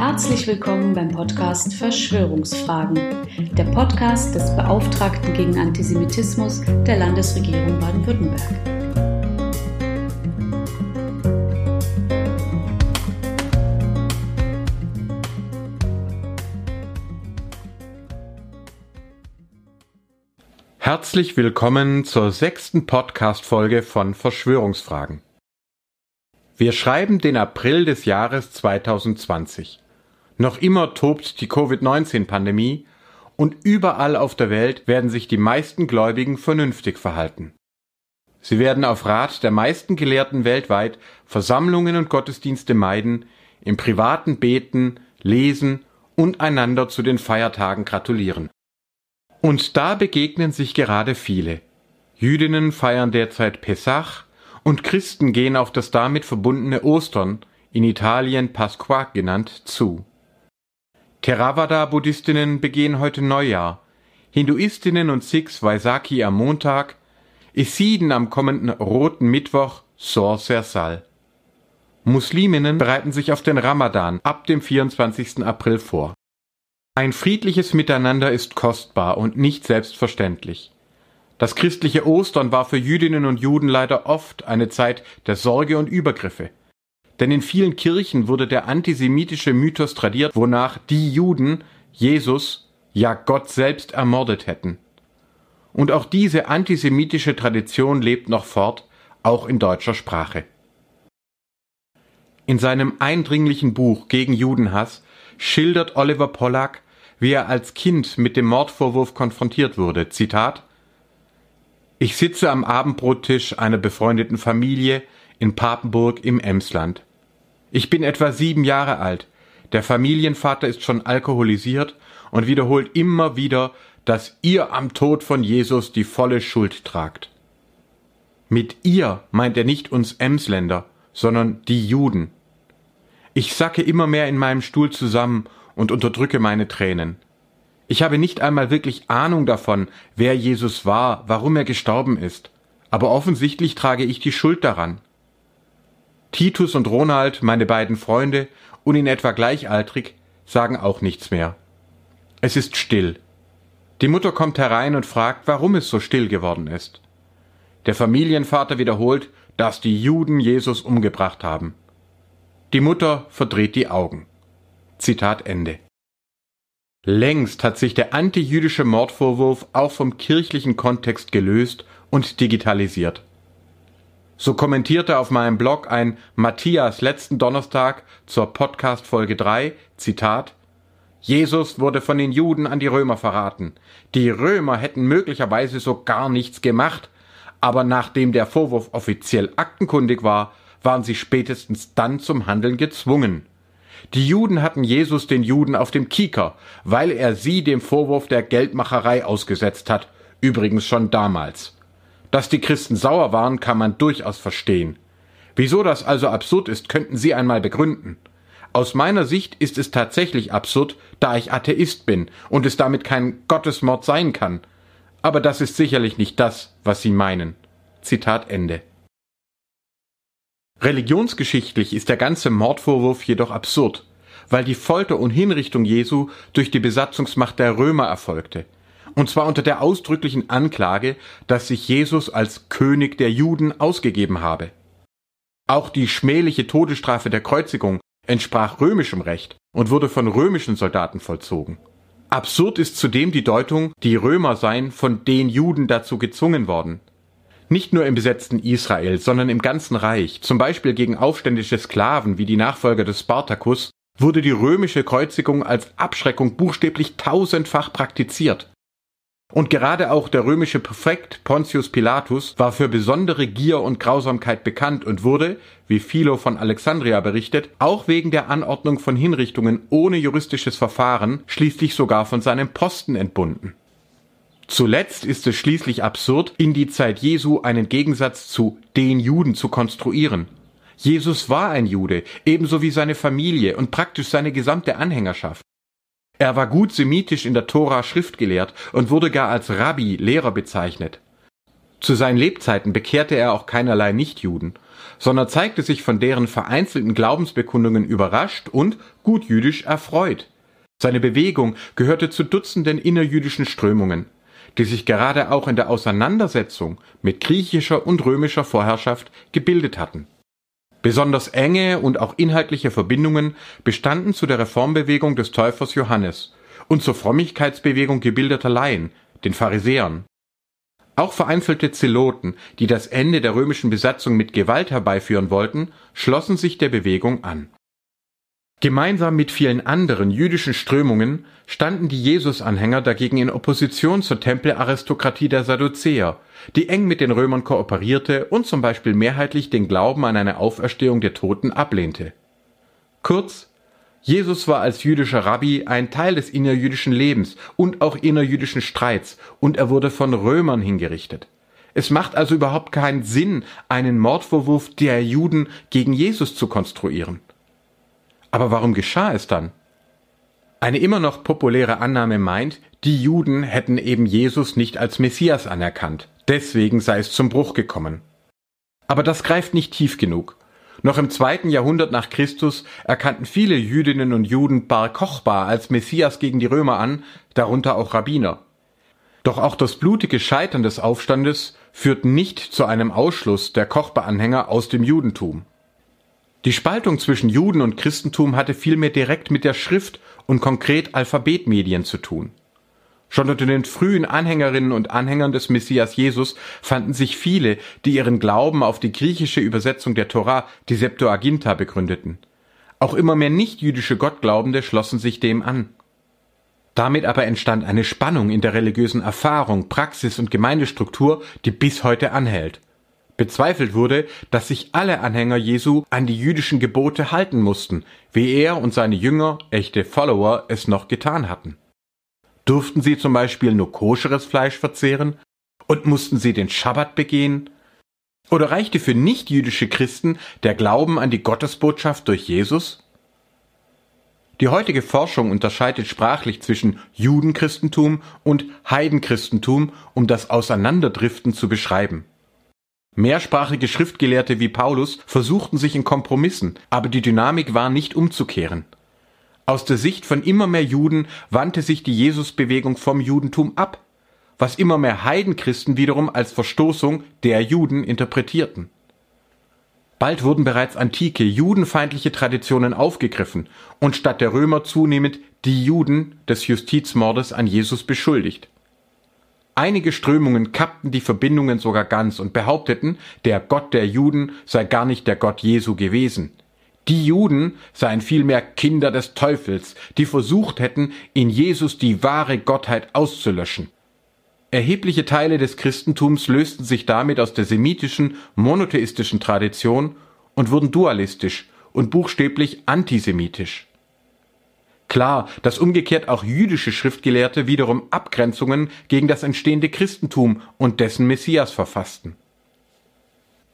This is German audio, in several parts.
Herzlich willkommen beim Podcast Verschwörungsfragen, der Podcast des Beauftragten gegen Antisemitismus der Landesregierung Baden-Württemberg. Herzlich willkommen zur sechsten Podcast-Folge von Verschwörungsfragen. Wir schreiben den April des Jahres 2020. Noch immer tobt die Covid-19-Pandemie und überall auf der Welt werden sich die meisten Gläubigen vernünftig verhalten. Sie werden auf Rat der meisten Gelehrten weltweit Versammlungen und Gottesdienste meiden, im privaten beten, lesen und einander zu den Feiertagen gratulieren. Und da begegnen sich gerade viele. Jüdinnen feiern derzeit Pesach und Christen gehen auf das damit verbundene Ostern, in Italien Pasqua genannt, zu. Theravada-Buddhistinnen begehen heute Neujahr, Hinduistinnen und Sikhs Vaisakhi am Montag, Isiden am kommenden Roten Mittwoch Sor Sersal. Musliminnen bereiten sich auf den Ramadan ab dem 24. April vor. Ein friedliches Miteinander ist kostbar und nicht selbstverständlich. Das christliche Ostern war für Jüdinnen und Juden leider oft eine Zeit der Sorge und Übergriffe. Denn in vielen Kirchen wurde der antisemitische Mythos tradiert, wonach die Juden Jesus, ja Gott selbst ermordet hätten. Und auch diese antisemitische Tradition lebt noch fort, auch in deutscher Sprache. In seinem eindringlichen Buch gegen Judenhass schildert Oliver Pollack, wie er als Kind mit dem Mordvorwurf konfrontiert wurde. Zitat Ich sitze am Abendbrottisch einer befreundeten Familie in Papenburg im Emsland. Ich bin etwa sieben Jahre alt. Der Familienvater ist schon alkoholisiert und wiederholt immer wieder, dass ihr am Tod von Jesus die volle Schuld tragt. Mit ihr meint er nicht uns Emsländer, sondern die Juden. Ich sacke immer mehr in meinem Stuhl zusammen und unterdrücke meine Tränen. Ich habe nicht einmal wirklich Ahnung davon, wer Jesus war, warum er gestorben ist, aber offensichtlich trage ich die Schuld daran. Titus und Ronald, meine beiden Freunde und in etwa gleichaltrig, sagen auch nichts mehr. Es ist still. Die Mutter kommt herein und fragt, warum es so still geworden ist. Der Familienvater wiederholt, dass die Juden Jesus umgebracht haben. Die Mutter verdreht die Augen. Zitat Ende. Längst hat sich der antijüdische Mordvorwurf auch vom kirchlichen Kontext gelöst und digitalisiert. So kommentierte auf meinem Blog ein Matthias letzten Donnerstag zur Podcast Folge 3, Zitat, Jesus wurde von den Juden an die Römer verraten. Die Römer hätten möglicherweise so gar nichts gemacht, aber nachdem der Vorwurf offiziell aktenkundig war, waren sie spätestens dann zum Handeln gezwungen. Die Juden hatten Jesus den Juden auf dem Kieker, weil er sie dem Vorwurf der Geldmacherei ausgesetzt hat, übrigens schon damals. Dass die Christen sauer waren, kann man durchaus verstehen. Wieso das also absurd ist, könnten Sie einmal begründen. Aus meiner Sicht ist es tatsächlich absurd, da ich Atheist bin und es damit kein Gottesmord sein kann. Aber das ist sicherlich nicht das, was Sie meinen. Zitat Ende. Religionsgeschichtlich ist der ganze Mordvorwurf jedoch absurd, weil die Folter und Hinrichtung Jesu durch die Besatzungsmacht der Römer erfolgte und zwar unter der ausdrücklichen Anklage, dass sich Jesus als König der Juden ausgegeben habe. Auch die schmähliche Todesstrafe der Kreuzigung entsprach römischem Recht und wurde von römischen Soldaten vollzogen. Absurd ist zudem die Deutung, die Römer seien von den Juden dazu gezwungen worden. Nicht nur im besetzten Israel, sondern im ganzen Reich, zum Beispiel gegen aufständische Sklaven wie die Nachfolger des Spartacus, wurde die römische Kreuzigung als Abschreckung buchstäblich tausendfach praktiziert. Und gerade auch der römische Präfekt Pontius Pilatus war für besondere Gier und Grausamkeit bekannt und wurde, wie Philo von Alexandria berichtet, auch wegen der Anordnung von Hinrichtungen ohne juristisches Verfahren schließlich sogar von seinem Posten entbunden. Zuletzt ist es schließlich absurd, in die Zeit Jesu einen Gegensatz zu den Juden zu konstruieren. Jesus war ein Jude, ebenso wie seine Familie und praktisch seine gesamte Anhängerschaft. Er war gut semitisch in der Tora schriftgelehrt und wurde gar als Rabbi, Lehrer bezeichnet. Zu seinen Lebzeiten bekehrte er auch keinerlei Nichtjuden, sondern zeigte sich von deren vereinzelten Glaubensbekundungen überrascht und gut jüdisch erfreut. Seine Bewegung gehörte zu Dutzenden innerjüdischen Strömungen, die sich gerade auch in der Auseinandersetzung mit griechischer und römischer Vorherrschaft gebildet hatten. Besonders enge und auch inhaltliche Verbindungen bestanden zu der Reformbewegung des Täufers Johannes und zur Frömmigkeitsbewegung gebildeter Laien, den Pharisäern. Auch vereinzelte Zeloten, die das Ende der römischen Besatzung mit Gewalt herbeiführen wollten, schlossen sich der Bewegung an. Gemeinsam mit vielen anderen jüdischen Strömungen standen die Jesusanhänger dagegen in Opposition zur Tempelaristokratie der Sadduzäer, die eng mit den Römern kooperierte und zum Beispiel mehrheitlich den Glauben an eine Auferstehung der Toten ablehnte. Kurz, Jesus war als jüdischer Rabbi ein Teil des innerjüdischen Lebens und auch innerjüdischen Streits, und er wurde von Römern hingerichtet. Es macht also überhaupt keinen Sinn, einen Mordvorwurf der Juden gegen Jesus zu konstruieren. Aber warum geschah es dann? Eine immer noch populäre Annahme meint, die Juden hätten eben Jesus nicht als Messias anerkannt, deswegen sei es zum Bruch gekommen. Aber das greift nicht tief genug. Noch im zweiten Jahrhundert nach Christus erkannten viele Jüdinnen und Juden Bar Kochba als Messias gegen die Römer an, darunter auch Rabbiner. Doch auch das blutige Scheitern des Aufstandes führt nicht zu einem Ausschluss der Kochba-Anhänger aus dem Judentum. Die Spaltung zwischen Juden und Christentum hatte vielmehr direkt mit der Schrift und konkret Alphabetmedien zu tun. Schon unter den frühen Anhängerinnen und Anhängern des Messias Jesus fanden sich viele, die ihren Glauben auf die griechische Übersetzung der Torah, die Septuaginta, begründeten. Auch immer mehr nichtjüdische Gottglaubende schlossen sich dem an. Damit aber entstand eine Spannung in der religiösen Erfahrung, Praxis und Gemeindestruktur, die bis heute anhält. Bezweifelt wurde, dass sich alle Anhänger Jesu an die jüdischen Gebote halten mussten, wie er und seine Jünger, echte Follower, es noch getan hatten. Durften sie zum Beispiel nur koscheres Fleisch verzehren? Und mussten sie den Schabbat begehen? Oder reichte für nichtjüdische Christen der Glauben an die Gottesbotschaft durch Jesus? Die heutige Forschung unterscheidet sprachlich zwischen Judenchristentum und Heidenchristentum, um das Auseinanderdriften zu beschreiben. Mehrsprachige Schriftgelehrte wie Paulus versuchten sich in Kompromissen, aber die Dynamik war nicht umzukehren. Aus der Sicht von immer mehr Juden wandte sich die Jesusbewegung vom Judentum ab, was immer mehr Heidenchristen wiederum als Verstoßung der Juden interpretierten. Bald wurden bereits antike judenfeindliche Traditionen aufgegriffen und statt der Römer zunehmend die Juden des Justizmordes an Jesus beschuldigt. Einige Strömungen kappten die Verbindungen sogar ganz und behaupteten, der Gott der Juden sei gar nicht der Gott Jesu gewesen. Die Juden seien vielmehr Kinder des Teufels, die versucht hätten, in Jesus die wahre Gottheit auszulöschen. Erhebliche Teile des Christentums lösten sich damit aus der semitischen, monotheistischen Tradition und wurden dualistisch und buchstäblich antisemitisch. Klar, dass umgekehrt auch jüdische Schriftgelehrte wiederum Abgrenzungen gegen das entstehende Christentum und dessen Messias verfassten.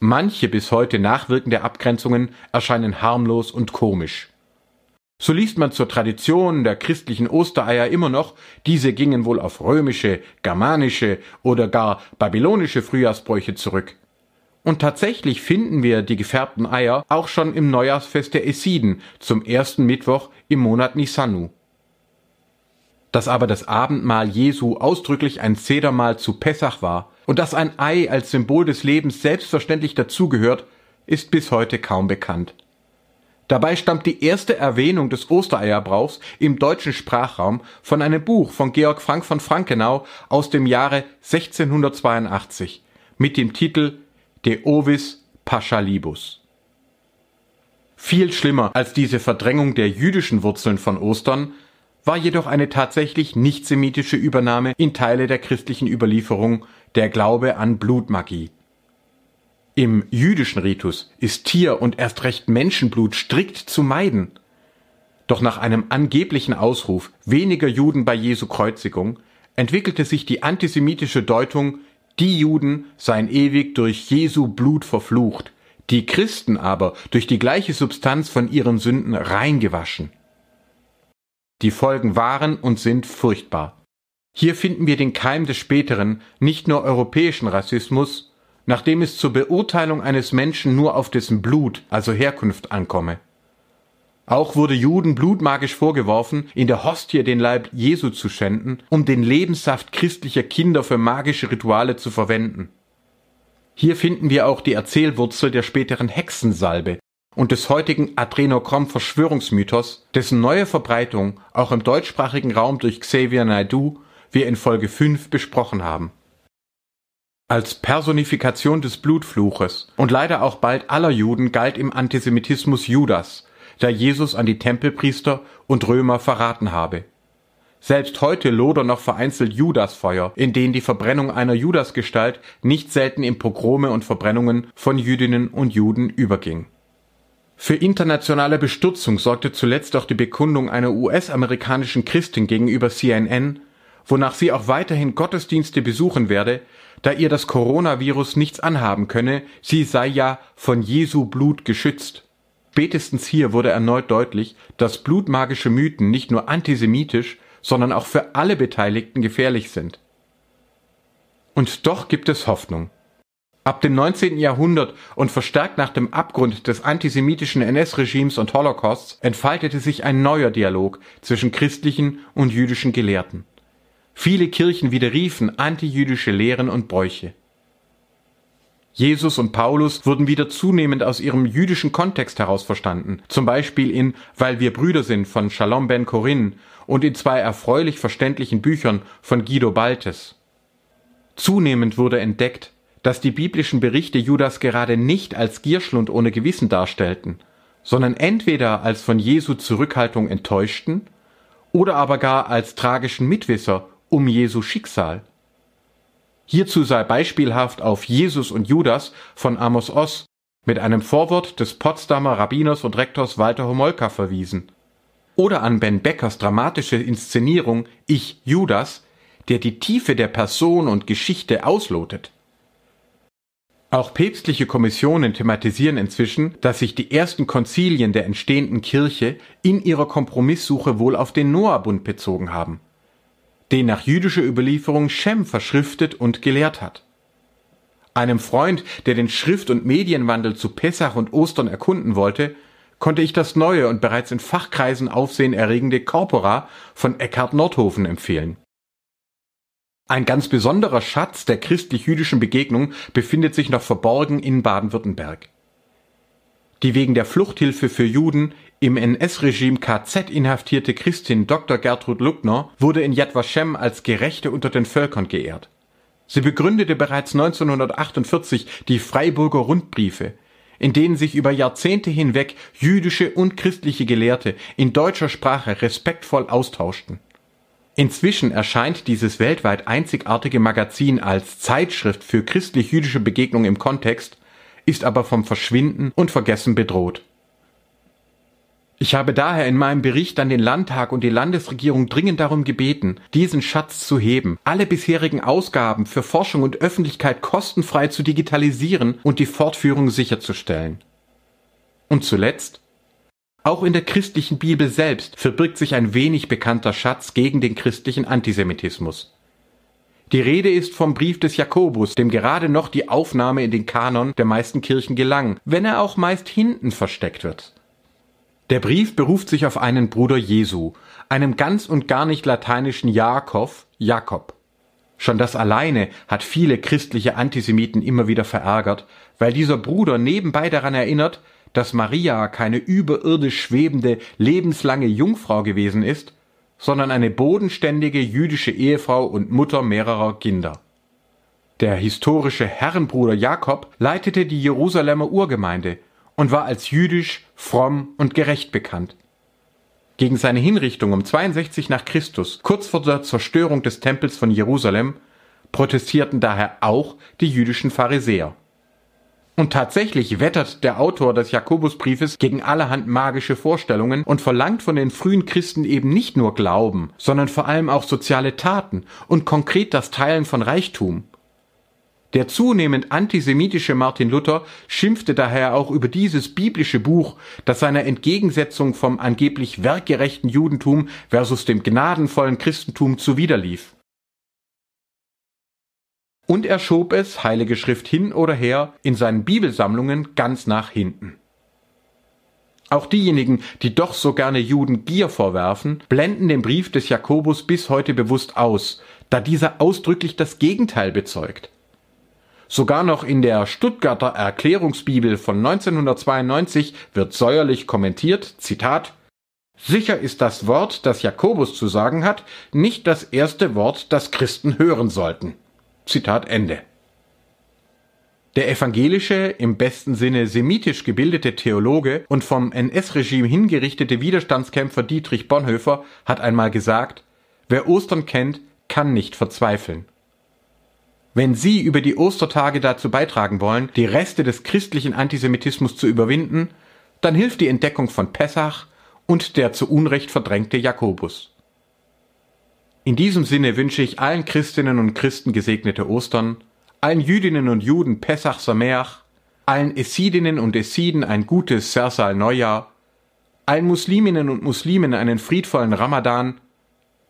Manche bis heute nachwirkende Abgrenzungen erscheinen harmlos und komisch. So liest man zur Tradition der christlichen Ostereier immer noch, diese gingen wohl auf römische, germanische oder gar babylonische Frühjahrsbräuche zurück. Und tatsächlich finden wir die gefärbten Eier auch schon im Neujahrsfest der Essiden zum ersten Mittwoch im Monat Nisanu. Dass aber das Abendmahl Jesu ausdrücklich ein Zedermahl zu Pessach war und dass ein Ei als Symbol des Lebens selbstverständlich dazugehört, ist bis heute kaum bekannt. Dabei stammt die erste Erwähnung des Ostereierbrauchs im deutschen Sprachraum von einem Buch von Georg Frank von Frankenau aus dem Jahre 1682 mit dem Titel De Ovis Paschalibus. Viel schlimmer als diese Verdrängung der jüdischen Wurzeln von Ostern war jedoch eine tatsächlich nicht semitische Übernahme in Teile der christlichen Überlieferung der Glaube an Blutmagie. Im jüdischen Ritus ist Tier und erst recht Menschenblut strikt zu meiden. Doch nach einem angeblichen Ausruf weniger Juden bei Jesu Kreuzigung entwickelte sich die antisemitische Deutung, die Juden seien ewig durch Jesu Blut verflucht, die Christen aber durch die gleiche Substanz von ihren Sünden reingewaschen. Die Folgen waren und sind furchtbar. Hier finden wir den Keim des späteren, nicht nur europäischen Rassismus, nachdem es zur Beurteilung eines Menschen nur auf dessen Blut, also Herkunft, ankomme. Auch wurde Juden blutmagisch vorgeworfen, in der Hostie den Leib Jesu zu schänden, um den Lebenssaft christlicher Kinder für magische Rituale zu verwenden. Hier finden wir auch die Erzählwurzel der späteren Hexensalbe und des heutigen Adrenochrom-Verschwörungsmythos, dessen neue Verbreitung auch im deutschsprachigen Raum durch Xavier Naidoo wir in Folge 5 besprochen haben. Als Personifikation des Blutfluches und leider auch bald aller Juden galt im Antisemitismus Judas, da Jesus an die Tempelpriester und Römer verraten habe. Selbst heute lodern noch vereinzelt Judasfeuer, in denen die Verbrennung einer Judasgestalt nicht selten in Pogrome und Verbrennungen von Jüdinnen und Juden überging. Für internationale Bestürzung sorgte zuletzt auch die Bekundung einer US-amerikanischen Christin gegenüber CNN, wonach sie auch weiterhin Gottesdienste besuchen werde, da ihr das Coronavirus nichts anhaben könne, sie sei ja von Jesu Blut geschützt. Spätestens hier wurde erneut deutlich, dass blutmagische Mythen nicht nur antisemitisch, sondern auch für alle Beteiligten gefährlich sind. Und doch gibt es Hoffnung. Ab dem 19. Jahrhundert und verstärkt nach dem Abgrund des antisemitischen NS-Regimes und Holocausts entfaltete sich ein neuer Dialog zwischen christlichen und jüdischen Gelehrten. Viele Kirchen widerriefen antijüdische Lehren und Bräuche. Jesus und Paulus wurden wieder zunehmend aus ihrem jüdischen Kontext heraus verstanden, zum Beispiel in Weil wir Brüder sind von Shalom ben Corinne und in zwei erfreulich verständlichen Büchern von Guido Baltes. Zunehmend wurde entdeckt, dass die biblischen Berichte Judas gerade nicht als Gierschlund ohne Gewissen darstellten, sondern entweder als von Jesu Zurückhaltung enttäuschten oder aber gar als tragischen Mitwisser um Jesu Schicksal. Hierzu sei beispielhaft auf Jesus und Judas von Amos Oss mit einem Vorwort des Potsdamer Rabbiners und Rektors Walter Homolka verwiesen. Oder an Ben Beckers dramatische Inszenierung Ich Judas, der die Tiefe der Person und Geschichte auslotet. Auch päpstliche Kommissionen thematisieren inzwischen, dass sich die ersten Konzilien der entstehenden Kirche in ihrer Kompromisssuche wohl auf den Noahbund bezogen haben den nach jüdischer Überlieferung Shem verschriftet und gelehrt hat. Einem Freund, der den Schrift- und Medienwandel zu Pessach und Ostern erkunden wollte, konnte ich das neue und bereits in Fachkreisen aufsehenerregende Corpora von Eckhard Nordhofen empfehlen. Ein ganz besonderer Schatz der christlich-jüdischen Begegnung befindet sich noch verborgen in Baden-Württemberg. Die wegen der Fluchthilfe für Juden im NS-Regime KZ inhaftierte Christin Dr. Gertrud Luckner wurde in Yad Vashem als Gerechte unter den Völkern geehrt. Sie begründete bereits 1948 die Freiburger Rundbriefe, in denen sich über Jahrzehnte hinweg jüdische und christliche Gelehrte in deutscher Sprache respektvoll austauschten. Inzwischen erscheint dieses weltweit einzigartige Magazin als Zeitschrift für christlich-jüdische Begegnung im Kontext, ist aber vom Verschwinden und Vergessen bedroht. Ich habe daher in meinem Bericht an den Landtag und die Landesregierung dringend darum gebeten, diesen Schatz zu heben, alle bisherigen Ausgaben für Forschung und Öffentlichkeit kostenfrei zu digitalisieren und die Fortführung sicherzustellen. Und zuletzt, auch in der christlichen Bibel selbst verbirgt sich ein wenig bekannter Schatz gegen den christlichen Antisemitismus. Die Rede ist vom Brief des Jakobus, dem gerade noch die Aufnahme in den Kanon der meisten Kirchen gelang, wenn er auch meist hinten versteckt wird. Der Brief beruft sich auf einen Bruder Jesu, einem ganz und gar nicht lateinischen Jakob, Jakob. Schon das alleine hat viele christliche Antisemiten immer wieder verärgert, weil dieser Bruder nebenbei daran erinnert, dass Maria keine überirdisch schwebende, lebenslange Jungfrau gewesen ist, sondern eine bodenständige jüdische Ehefrau und Mutter mehrerer Kinder. Der historische Herrenbruder Jakob leitete die Jerusalemer Urgemeinde und war als jüdisch, fromm und gerecht bekannt. Gegen seine Hinrichtung um 62 nach Christus, kurz vor der Zerstörung des Tempels von Jerusalem, protestierten daher auch die jüdischen Pharisäer. Und tatsächlich wettert der Autor des Jakobusbriefes gegen allerhand magische Vorstellungen und verlangt von den frühen Christen eben nicht nur Glauben, sondern vor allem auch soziale Taten und konkret das Teilen von Reichtum. Der zunehmend antisemitische Martin Luther schimpfte daher auch über dieses biblische Buch, das seiner Entgegensetzung vom angeblich werkgerechten Judentum versus dem gnadenvollen Christentum zuwiderlief. und er schob es, Heilige Schrift hin oder her, in seinen Bibelsammlungen ganz nach hinten. Auch diejenigen, die doch so gerne Juden Gier vorwerfen, blenden den Brief des Jakobus bis heute bewusst aus, da dieser ausdrücklich das Gegenteil bezeugt. Sogar noch in der Stuttgarter Erklärungsbibel von 1992 wird säuerlich kommentiert, Zitat, Sicher ist das Wort, das Jakobus zu sagen hat, nicht das erste Wort, das Christen hören sollten. Zitat Ende. Der evangelische, im besten Sinne semitisch gebildete Theologe und vom NS-Regime hingerichtete Widerstandskämpfer Dietrich Bonhoeffer hat einmal gesagt, wer Ostern kennt, kann nicht verzweifeln. Wenn Sie über die Ostertage dazu beitragen wollen, die Reste des christlichen Antisemitismus zu überwinden, dann hilft die Entdeckung von Pessach und der zu Unrecht verdrängte Jakobus. In diesem Sinne wünsche ich allen Christinnen und Christen gesegnete Ostern, allen Jüdinnen und Juden Pessach Sameach, allen Essidinnen und Essiden ein gutes Sersal Neujahr, allen Musliminnen und Muslimen einen friedvollen Ramadan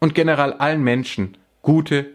und generell allen Menschen gute